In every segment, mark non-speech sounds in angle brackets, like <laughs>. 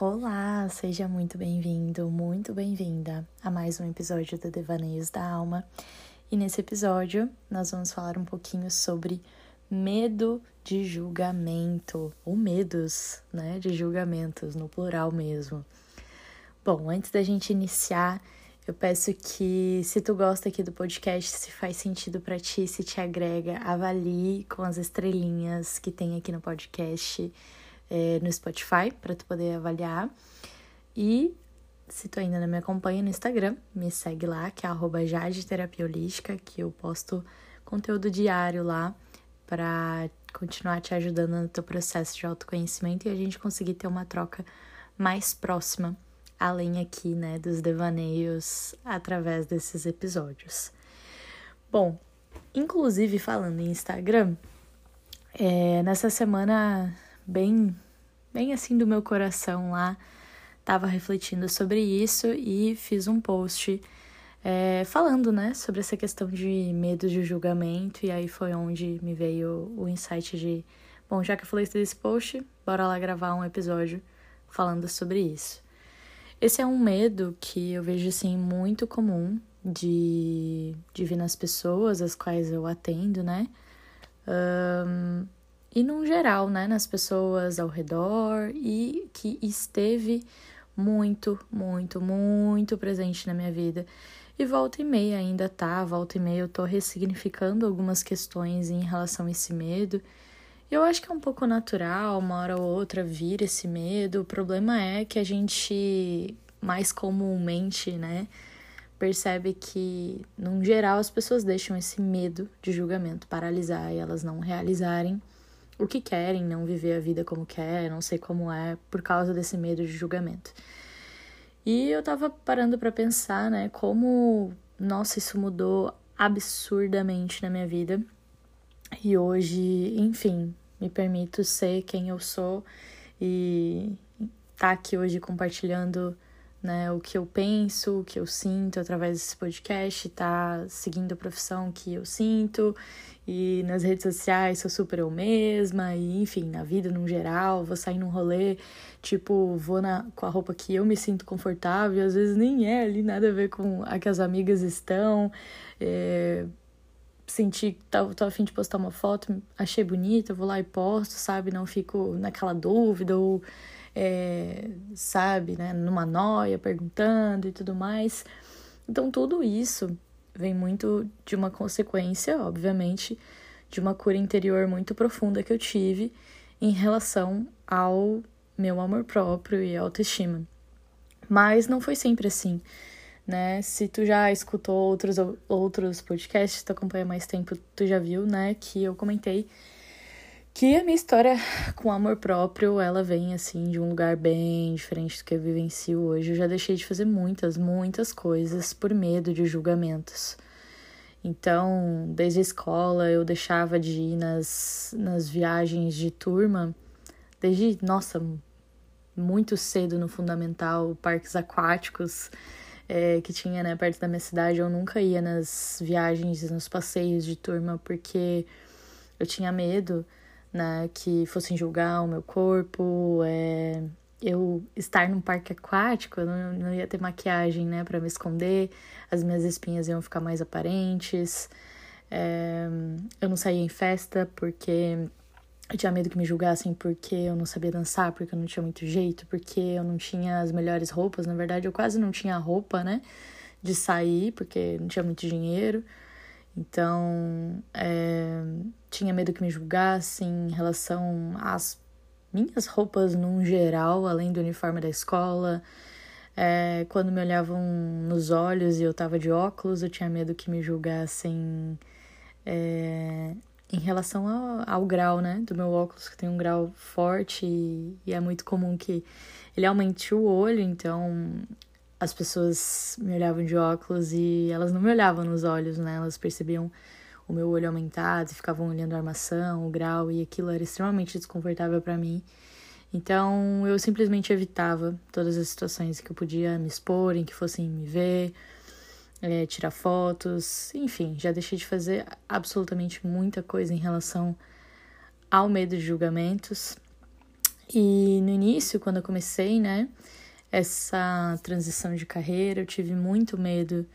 Olá, seja muito bem-vindo, muito bem-vinda a mais um episódio do Devaneios da Alma. E nesse episódio nós vamos falar um pouquinho sobre medo de julgamento, ou medos, né, de julgamentos, no plural mesmo. Bom, antes da gente iniciar, eu peço que, se tu gosta aqui do podcast, se faz sentido para ti, se te agrega, avalie com as estrelinhas que tem aqui no podcast é, no Spotify para tu poder avaliar. E se tu ainda não me acompanha no Instagram, me segue lá, que é arroba que eu posto conteúdo diário lá para continuar te ajudando no teu processo de autoconhecimento e a gente conseguir ter uma troca mais próxima, além aqui, né, dos devaneios através desses episódios. Bom, inclusive falando em Instagram, é, nessa semana bem, bem assim do meu coração lá. Tava refletindo sobre isso e fiz um post é, falando, né, sobre essa questão de medo de julgamento. E aí foi onde me veio o insight de, bom, já que eu falei desse post, bora lá gravar um episódio falando sobre isso. Esse é um medo que eu vejo assim muito comum de, de vir nas pessoas as quais eu atendo, né? E num geral, né, nas pessoas ao redor e que esteve muito, muito, muito presente na minha vida. E volta e meia ainda tá, volta e meia eu tô ressignificando algumas questões em relação a esse medo. E eu acho que é um pouco natural, uma hora ou outra vir esse medo. O problema é que a gente mais comumente, né, percebe que, num geral, as pessoas deixam esse medo de julgamento paralisar e elas não realizarem o que querem, não viver a vida como quer, não sei como é, por causa desse medo de julgamento. E eu tava parando para pensar, né, como, nossa, isso mudou absurdamente na minha vida. E hoje, enfim, me permito ser quem eu sou e tá aqui hoje compartilhando né, o que eu penso, o que eu sinto através desse podcast, tá seguindo a profissão que eu sinto e nas redes sociais sou super eu mesma e enfim, na vida no geral, vou sair num rolê, tipo, vou na, com a roupa que eu me sinto confortável, às vezes nem é ali nada a ver com a que as amigas estão, é, senti, tô, tô a fim de postar uma foto, achei bonita, vou lá e posto, sabe, não fico naquela dúvida ou é, sabe, né, numa noia, perguntando e tudo mais. Então, tudo isso vem muito de uma consequência, obviamente, de uma cura interior muito profunda que eu tive em relação ao meu amor próprio e autoestima. Mas não foi sempre assim, né? Se tu já escutou outros outros podcasts, tu acompanha mais tempo, tu já viu, né, que eu comentei que a minha história com amor próprio, ela vem assim de um lugar bem diferente do que eu vivencio hoje. Eu já deixei de fazer muitas, muitas coisas por medo de julgamentos. Então, desde a escola eu deixava de ir nas, nas viagens de turma, desde, nossa, muito cedo no fundamental, parques aquáticos é, que tinha né, perto da minha cidade. Eu nunca ia nas viagens, nos passeios de turma, porque eu tinha medo né, que fossem julgar o meu corpo, é, eu estar num parque aquático, eu não, não ia ter maquiagem, né, para me esconder, as minhas espinhas iam ficar mais aparentes, é, eu não saía em festa porque eu tinha medo que me julgassem porque eu não sabia dançar, porque eu não tinha muito jeito, porque eu não tinha as melhores roupas, na verdade eu quase não tinha roupa, né, de sair, porque não tinha muito dinheiro, então, é, tinha medo que me julgassem em relação às minhas roupas num geral, além do uniforme da escola. É, quando me olhavam nos olhos e eu tava de óculos, eu tinha medo que me julgassem é, em relação ao, ao, grau, né, do meu óculos, que tem um grau forte e, e é muito comum que ele aumente o olho, então as pessoas me olhavam de óculos e elas não me olhavam nos olhos, né? Elas percebiam o meu olho aumentado e ficavam olhando a armação, o grau, e aquilo era extremamente desconfortável para mim. Então eu simplesmente evitava todas as situações que eu podia me expor, em que fossem me ver, é, tirar fotos, enfim, já deixei de fazer absolutamente muita coisa em relação ao medo de julgamentos. E no início, quando eu comecei, né, essa transição de carreira, eu tive muito medo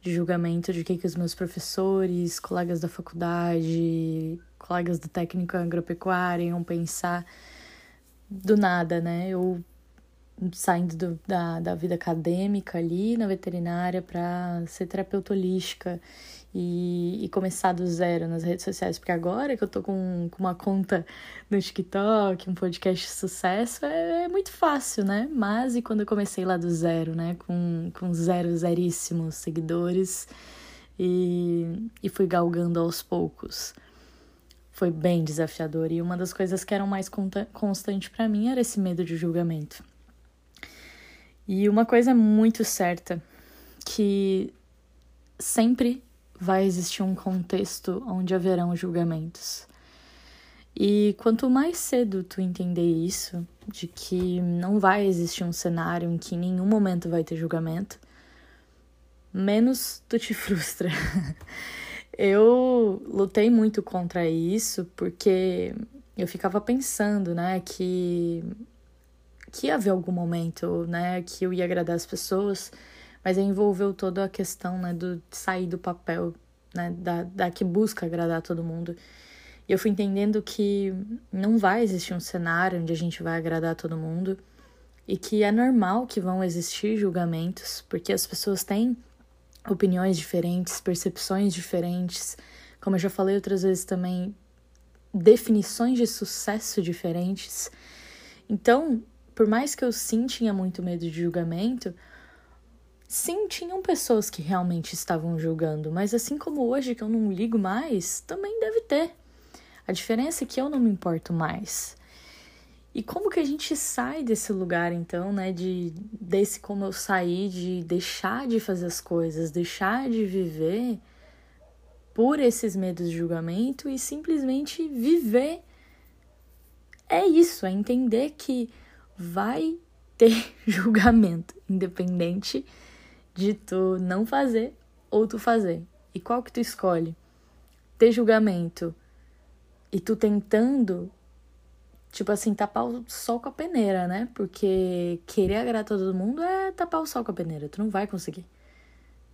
de julgamento de que, que os meus professores, colegas da faculdade, colegas do técnico agropecuário iam pensar do nada, né? Eu saindo do, da, da vida acadêmica ali na veterinária para ser terapeuta holística e, e, começar do zero nas redes sociais, porque agora que eu tô com, com uma conta no TikTok, um podcast de sucesso, é, é, muito fácil, né? Mas e quando eu comecei lá do zero, né? Com, com zero, zeríssimos seguidores e, e fui galgando aos poucos. Foi bem desafiador e uma das coisas que eram mais constante para mim era esse medo de julgamento. E uma coisa muito certa, que sempre vai existir um contexto onde haverão julgamentos. E quanto mais cedo tu entender isso, de que não vai existir um cenário em que em nenhum momento vai ter julgamento, menos tu te <laughs> frustra. eu lutei muito contra isso porque eu ficava pensando, né, que que ia haver algum momento, né, que eu ia agradar as pessoas, mas envolveu toda a questão, né, do sair do papel, né, da, da que busca agradar todo mundo. E eu fui entendendo que não vai existir um cenário onde a gente vai agradar todo mundo e que é normal que vão existir julgamentos, porque as pessoas têm opiniões diferentes, percepções diferentes, como eu já falei outras vezes também, definições de sucesso diferentes. Então, por mais que eu sim tinha muito medo de julgamento, sim, tinham pessoas que realmente estavam julgando, mas assim como hoje que eu não ligo mais, também deve ter. A diferença é que eu não me importo mais. E como que a gente sai desse lugar então, né, de desse como eu saí de deixar de fazer as coisas, deixar de viver por esses medos de julgamento e simplesmente viver. É isso, é entender que vai ter <laughs> julgamento, independente de tu não fazer ou tu fazer. E qual que tu escolhe? Ter julgamento e tu tentando, tipo assim, tapar o sol com a peneira, né? Porque querer agradar todo mundo é tapar o sol com a peneira, tu não vai conseguir,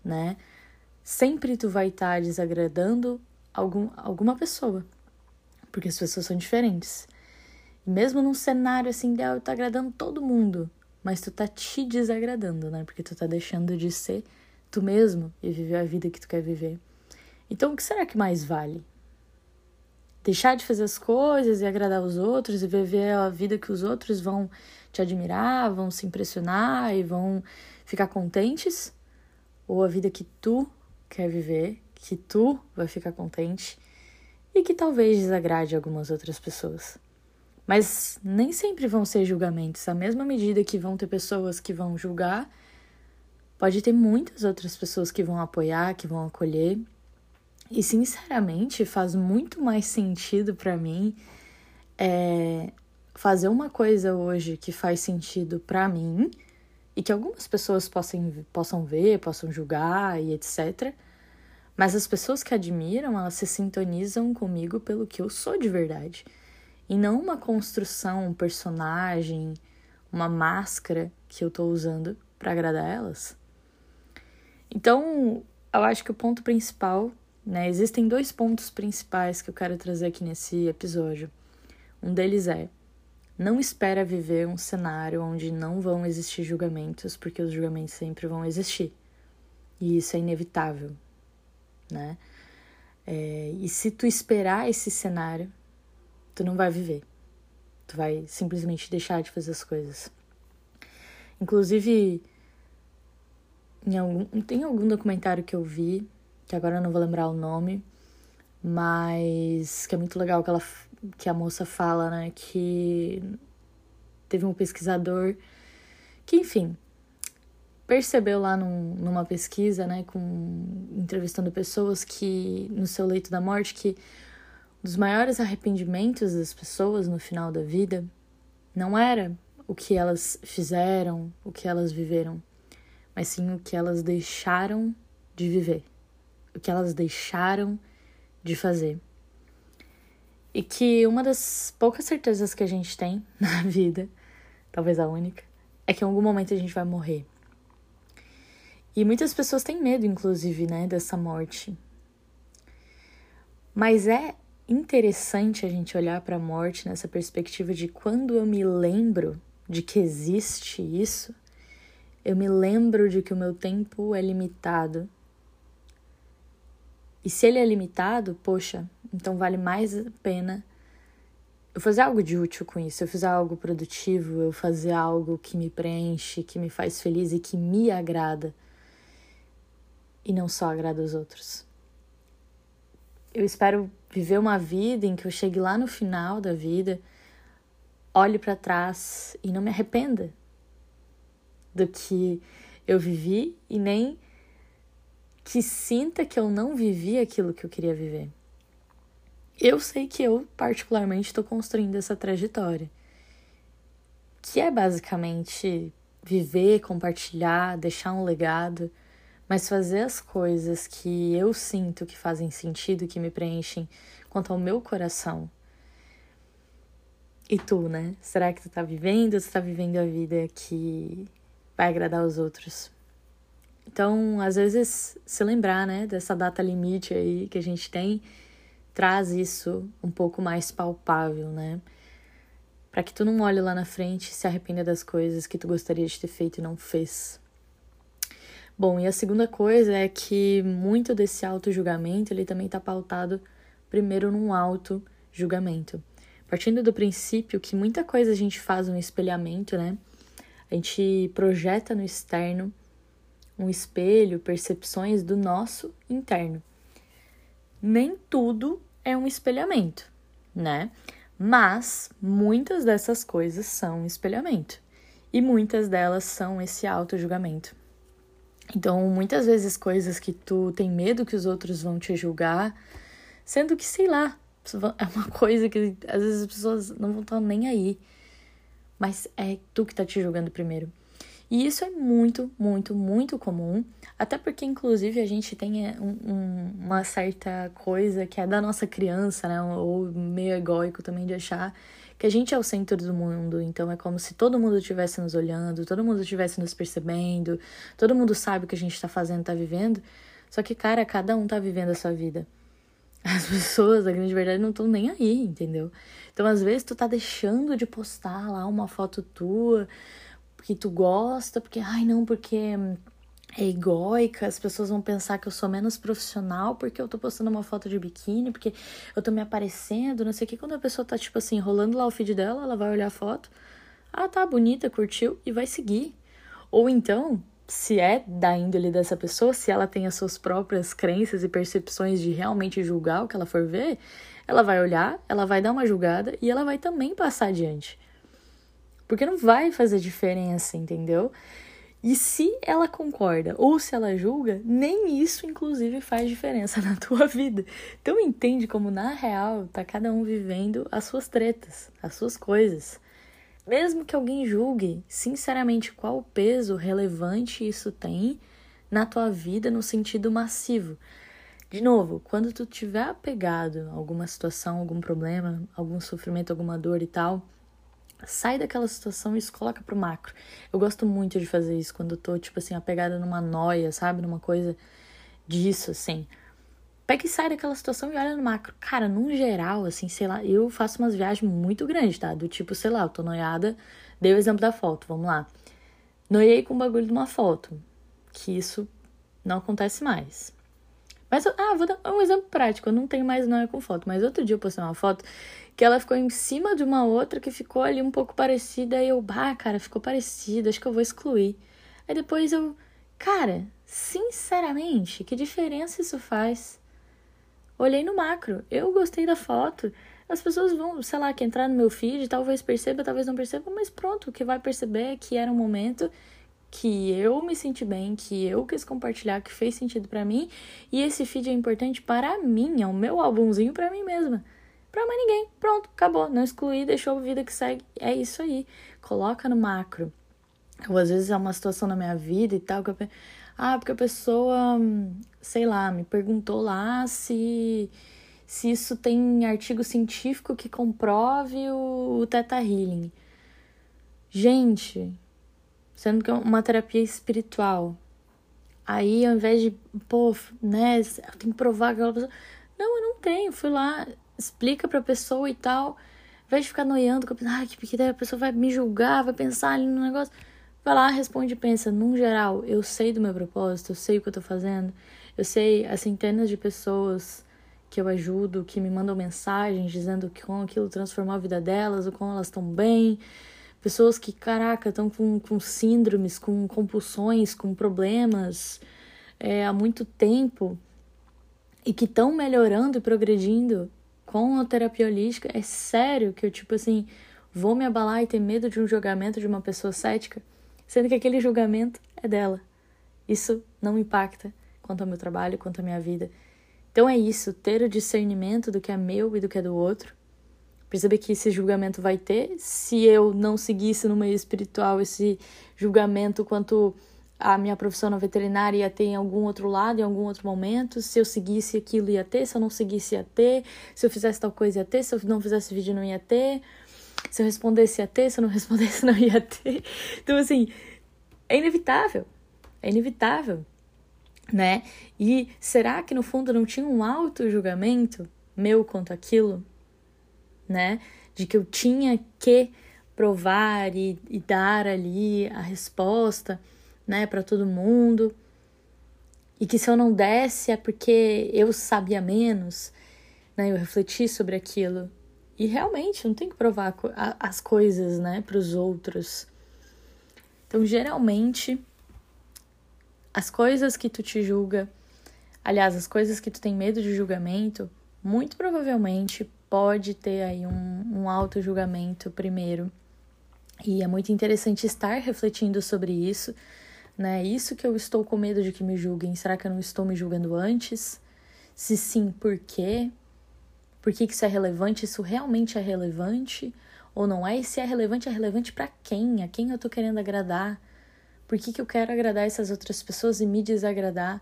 né? Sempre tu vai estar tá desagradando algum, alguma pessoa, porque as pessoas são diferentes. Mesmo num cenário assim ideal, tá agradando todo mundo, mas tu tá te desagradando, né? Porque tu tá deixando de ser tu mesmo e viver a vida que tu quer viver. Então, o que será que mais vale? Deixar de fazer as coisas e agradar os outros e viver a vida que os outros vão te admirar, vão se impressionar e vão ficar contentes? Ou a vida que tu quer viver, que tu vai ficar contente e que talvez desagrade algumas outras pessoas? Mas nem sempre vão ser julgamentos. À mesma medida que vão ter pessoas que vão julgar, pode ter muitas outras pessoas que vão apoiar, que vão acolher. E sinceramente, faz muito mais sentido para mim é, fazer uma coisa hoje que faz sentido para mim e que algumas pessoas possam, possam ver, possam julgar e etc. Mas as pessoas que admiram, elas se sintonizam comigo pelo que eu sou de verdade e não uma construção, um personagem, uma máscara que eu tô usando para agradar elas. Então, eu acho que o ponto principal, né, existem dois pontos principais que eu quero trazer aqui nesse episódio. Um deles é: não espera viver um cenário onde não vão existir julgamentos, porque os julgamentos sempre vão existir. E isso é inevitável, né? É, e se tu esperar esse cenário, tu não vai viver. Tu vai simplesmente deixar de fazer as coisas. Inclusive, algum, tem algum documentário que eu vi, que agora eu não vou lembrar o nome, mas que é muito legal que, ela, que a moça fala, né, que teve um pesquisador que, enfim, percebeu lá num, numa pesquisa, né, com entrevistando pessoas que no seu leito da morte que dos maiores arrependimentos das pessoas no final da vida não era o que elas fizeram, o que elas viveram, mas sim o que elas deixaram de viver, o que elas deixaram de fazer. E que uma das poucas certezas que a gente tem <laughs> na vida, talvez a única, é que em algum momento a gente vai morrer. E muitas pessoas têm medo, inclusive, né, dessa morte. Mas é interessante a gente olhar para a morte nessa perspectiva de quando eu me lembro de que existe isso, eu me lembro de que o meu tempo é limitado. E se ele é limitado, poxa, então vale mais a pena eu fazer algo de útil com isso, eu fazer algo produtivo, eu fazer algo que me preenche, que me faz feliz e que me agrada. E não só agrada os outros. Eu espero viver uma vida em que eu chegue lá no final da vida, olhe para trás e não me arrependa do que eu vivi e nem que sinta que eu não vivi aquilo que eu queria viver. Eu sei que eu, particularmente, estou construindo essa trajetória, que é basicamente viver, compartilhar, deixar um legado mas fazer as coisas que eu sinto que fazem sentido, que me preenchem quanto ao meu coração. E tu, né? Será que tu tá vivendo ou tu tá vivendo a vida que vai agradar os outros? Então, às vezes, se lembrar, né, dessa data limite aí que a gente tem, traz isso um pouco mais palpável, né? Para que tu não olhe lá na frente e se arrependa das coisas que tu gostaria de ter feito e não fez. Bom, e a segunda coisa é que muito desse auto-julgamento, ele também está pautado primeiro num auto-julgamento. Partindo do princípio que muita coisa a gente faz um espelhamento, né? A gente projeta no externo um espelho, percepções do nosso interno. Nem tudo é um espelhamento, né? Mas muitas dessas coisas são espelhamento. E muitas delas são esse auto-julgamento. Então, muitas vezes coisas que tu tem medo que os outros vão te julgar, sendo que, sei lá, <laughs> é uma coisa que às vezes as pessoas não vão estar nem aí. Mas é tu que tá te julgando primeiro. E isso é muito, muito, muito comum. Até porque, inclusive, a gente tem é, um, um, uma certa coisa que é da nossa criança, né? Ou meio egóico também de achar que a gente é o centro do mundo, então é como se todo mundo estivesse nos olhando, todo mundo estivesse nos percebendo, todo mundo sabe o que a gente tá fazendo, tá vivendo. Só que, cara, cada um tá vivendo a sua vida. <laughs> As pessoas, a grande verdade, não estão nem aí, entendeu? Então, às vezes, tu tá deixando de postar lá uma foto tua que tu gosta, porque, ai, não, porque egóica, as pessoas vão pensar que eu sou menos profissional porque eu tô postando uma foto de biquíni, porque eu tô me aparecendo, não sei o que. Quando a pessoa tá, tipo assim, rolando lá o feed dela, ela vai olhar a foto, ah, tá bonita, curtiu e vai seguir. Ou então, se é da índole dessa pessoa, se ela tem as suas próprias crenças e percepções de realmente julgar o que ela for ver, ela vai olhar, ela vai dar uma julgada e ela vai também passar adiante. Porque não vai fazer diferença, entendeu? E se ela concorda ou se ela julga, nem isso, inclusive, faz diferença <laughs> na tua vida. Então, entende como, na real, tá cada um vivendo as suas tretas, as suas coisas. Mesmo que alguém julgue, sinceramente, qual peso relevante isso tem na tua vida no sentido massivo. De novo, quando tu tiver apegado a alguma situação, algum problema, algum sofrimento, alguma dor e tal, sai daquela situação e se coloca pro macro. Eu gosto muito de fazer isso quando eu tô, tipo assim, apegada numa noia, sabe? Numa coisa disso, assim. Pega e sai daquela situação e olha no macro. Cara, num geral, assim, sei lá, eu faço umas viagens muito grandes, tá? Do tipo, sei lá, eu tô noiada, dei o exemplo da foto, vamos lá. Noiei com o bagulho de uma foto. Que isso não acontece mais. Mas, ah, vou dar um exemplo prático. Eu não tenho mais noia com foto. Mas outro dia eu postei uma foto que ela ficou em cima de uma outra que ficou ali um pouco parecida. E eu, bah, cara, ficou parecida, acho que eu vou excluir. Aí depois eu, cara, sinceramente, que diferença isso faz? Olhei no macro, eu gostei da foto. As pessoas vão, sei lá, que entrar no meu feed, talvez perceba, talvez não perceba, mas pronto, o que vai perceber é que era um momento que eu me senti bem, que eu quis compartilhar, que fez sentido para mim, e esse feed é importante para mim, é o meu álbumzinho para mim mesma pra mais ninguém. Pronto, acabou. Não excluí, deixou a vida que segue. É isso aí. Coloca no macro. Ou às vezes é uma situação na minha vida e tal, que eu ah, porque a pessoa, sei lá, me perguntou lá se se isso tem artigo científico que comprove o, o Teta Healing. Gente, sendo que é uma terapia espiritual. Aí, ao invés de, pô, né, eu tenho que provar aquela pessoa. Não, eu não tenho. Fui lá, explica pra pessoa e tal. Ao invés de ficar noiando, ah, que daí a pessoa vai me julgar, vai pensar ali no negócio. Vai lá, responde e pensa. Num geral, eu sei do meu propósito, eu sei o que eu tô fazendo. Eu sei as centenas de pessoas que eu ajudo, que me mandam mensagens dizendo que como aquilo transformou a vida delas, ou como elas estão bem. Pessoas que, caraca, estão com, com síndromes, com compulsões, com problemas é, há muito tempo e que estão melhorando e progredindo com a terapia holística. É sério que eu, tipo assim, vou me abalar e ter medo de um julgamento de uma pessoa cética, sendo que aquele julgamento é dela. Isso não impacta quanto ao meu trabalho, quanto à minha vida. Então é isso, ter o discernimento do que é meu e do que é do outro. Perceber que esse julgamento vai ter. Se eu não seguisse no meio espiritual esse julgamento quanto a minha profissão na veterinária ia ter em algum outro lado, em algum outro momento. Se eu seguisse aquilo, ia ter. Se eu não seguisse, ia ter. Se eu fizesse tal coisa, ia ter. Se eu não fizesse vídeo, não ia ter. Se eu respondesse, ia ter. Se eu não <laughs> respondesse, não ia ter. Então, assim, é inevitável. É inevitável né? E será que no fundo não tinha um auto-julgamento meu quanto aquilo, né? De que eu tinha que provar e, e dar ali a resposta, né, para todo mundo. E que se eu não desse é porque eu sabia menos, né? Eu refleti sobre aquilo. E realmente não tem que provar as coisas, né, para os outros. Então, geralmente, as coisas que tu te julga, aliás, as coisas que tu tem medo de julgamento, muito provavelmente pode ter aí um, um auto-julgamento primeiro. E é muito interessante estar refletindo sobre isso, né? Isso que eu estou com medo de que me julguem, será que eu não estou me julgando antes? Se sim, por quê? Por que, que isso é relevante? Isso realmente é relevante? Ou não é? E se é relevante, é relevante para quem? A quem eu tô querendo agradar? Por que, que eu quero agradar essas outras pessoas e me desagradar?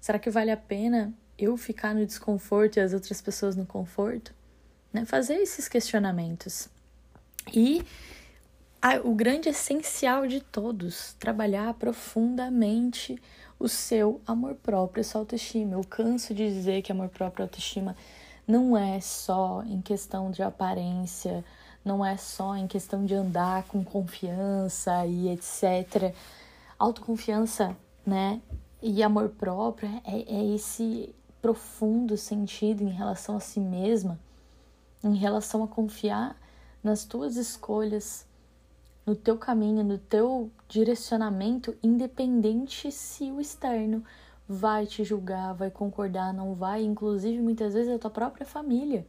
Será que vale a pena eu ficar no desconforto e as outras pessoas no conforto? Né? Fazer esses questionamentos. E a, o grande essencial de todos, trabalhar profundamente o seu amor próprio, a sua autoestima. Eu canso de dizer que amor próprio e autoestima não é só em questão de aparência, não é só em questão de andar com confiança e etc. Autoconfiança, né? E amor próprio é, é esse profundo sentido em relação a si mesma, em relação a confiar nas tuas escolhas, no teu caminho, no teu direcionamento, independente se o externo vai te julgar, vai concordar, não vai, inclusive muitas vezes a tua própria família.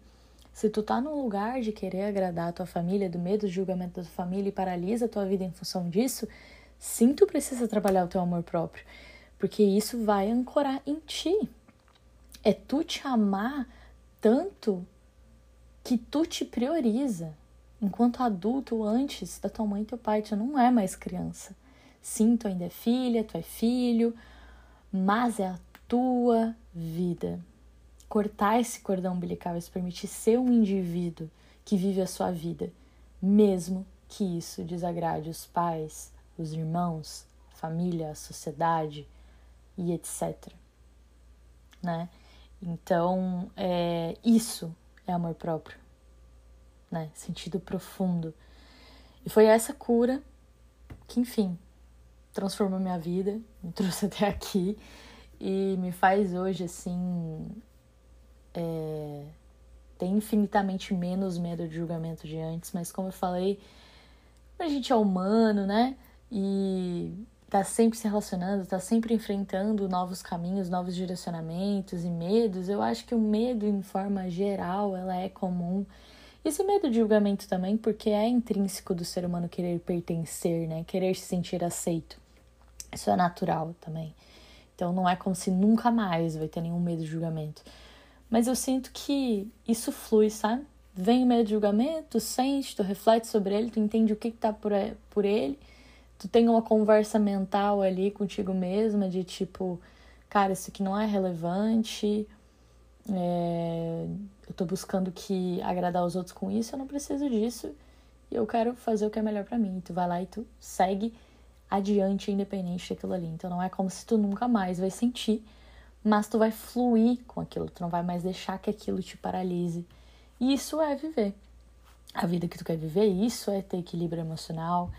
Se tu tá num lugar de querer agradar a tua família, do medo do julgamento da tua família e paralisa a tua vida em função disso, sim, tu precisa trabalhar o teu amor próprio, porque isso vai ancorar em ti. É tu te amar tanto que tu te prioriza. Enquanto adulto, antes da tua mãe e teu pai, tu não é mais criança. Sim, tu ainda é filha, tu é filho, mas é a tua vida cortar esse cordão umbilical, se permitir ser um indivíduo que vive a sua vida, mesmo que isso desagrade os pais, os irmãos, a família, a sociedade e etc. Né? Então, é, isso é amor próprio, né? Sentido profundo. E foi essa cura que, enfim, transformou minha vida, <laughs> me trouxe até aqui e me faz hoje, assim, é, tem infinitamente menos medo de julgamento de antes, mas como eu falei, a gente é humano, né? E tá sempre se relacionando, tá sempre enfrentando novos caminhos, novos direcionamentos e medos. Eu acho que o medo, em forma geral, ela é comum. Esse medo de julgamento também, porque é intrínseco do ser humano querer pertencer, né? Querer se sentir aceito. Isso é natural também. Então não é como se nunca mais vai ter nenhum medo de julgamento. Mas eu sinto que isso flui, sabe? Vem o meio de julgamento, tu sente, tu reflete sobre ele, tu entende o que, que tá por, por ele, tu tem uma conversa mental ali contigo mesma de tipo, cara, isso aqui não é relevante, é, eu tô buscando que agradar os outros com isso, eu não preciso disso. E eu quero fazer o que é melhor para mim. E tu vai lá e tu segue adiante, independente daquilo ali. Então não é como se tu nunca mais vai sentir, mas tu vai fluir com aquilo. Tu não vai mais deixar que aquilo te paralise. E isso é viver. A vida que tu quer viver, isso é ter equilíbrio emocional,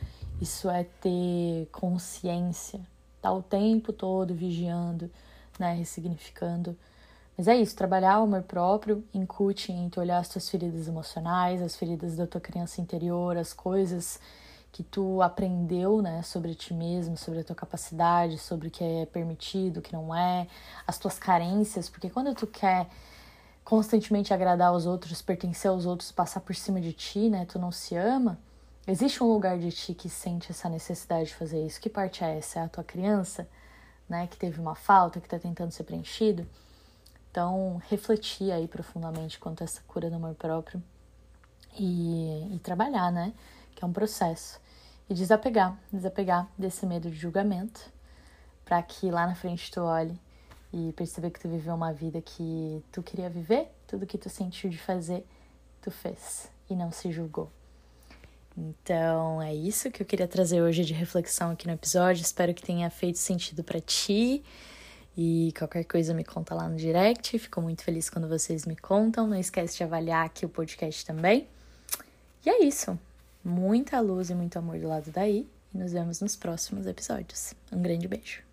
isso é ter consciência. Tá o tempo todo vigiando, né, ressignificando mas é isso, trabalhar o amor próprio incute em tu olhar as tuas feridas emocionais, as feridas da tua criança interior, as coisas que tu aprendeu, né, sobre ti mesmo, sobre a tua capacidade, sobre o que é permitido, o que não é, as tuas carências, porque quando tu quer constantemente agradar aos outros, pertencer aos outros, passar por cima de ti, né, tu não se ama, existe um lugar de ti que sente essa necessidade de fazer isso. Que parte é essa? É a tua criança, né, que teve uma falta, que tá tentando ser preenchido? Então, refletir aí profundamente quanto a essa cura do amor próprio e, e trabalhar, né? Que é um processo. E desapegar, desapegar desse medo de julgamento, para que lá na frente tu olhe e perceba que tu viveu uma vida que tu queria viver, tudo que tu sentiu de fazer, tu fez e não se julgou. Então é isso que eu queria trazer hoje de reflexão aqui no episódio. Espero que tenha feito sentido para ti. E qualquer coisa me conta lá no direct. Fico muito feliz quando vocês me contam. Não esquece de avaliar aqui o podcast também. E é isso. Muita luz e muito amor do lado daí. E nos vemos nos próximos episódios. Um grande beijo.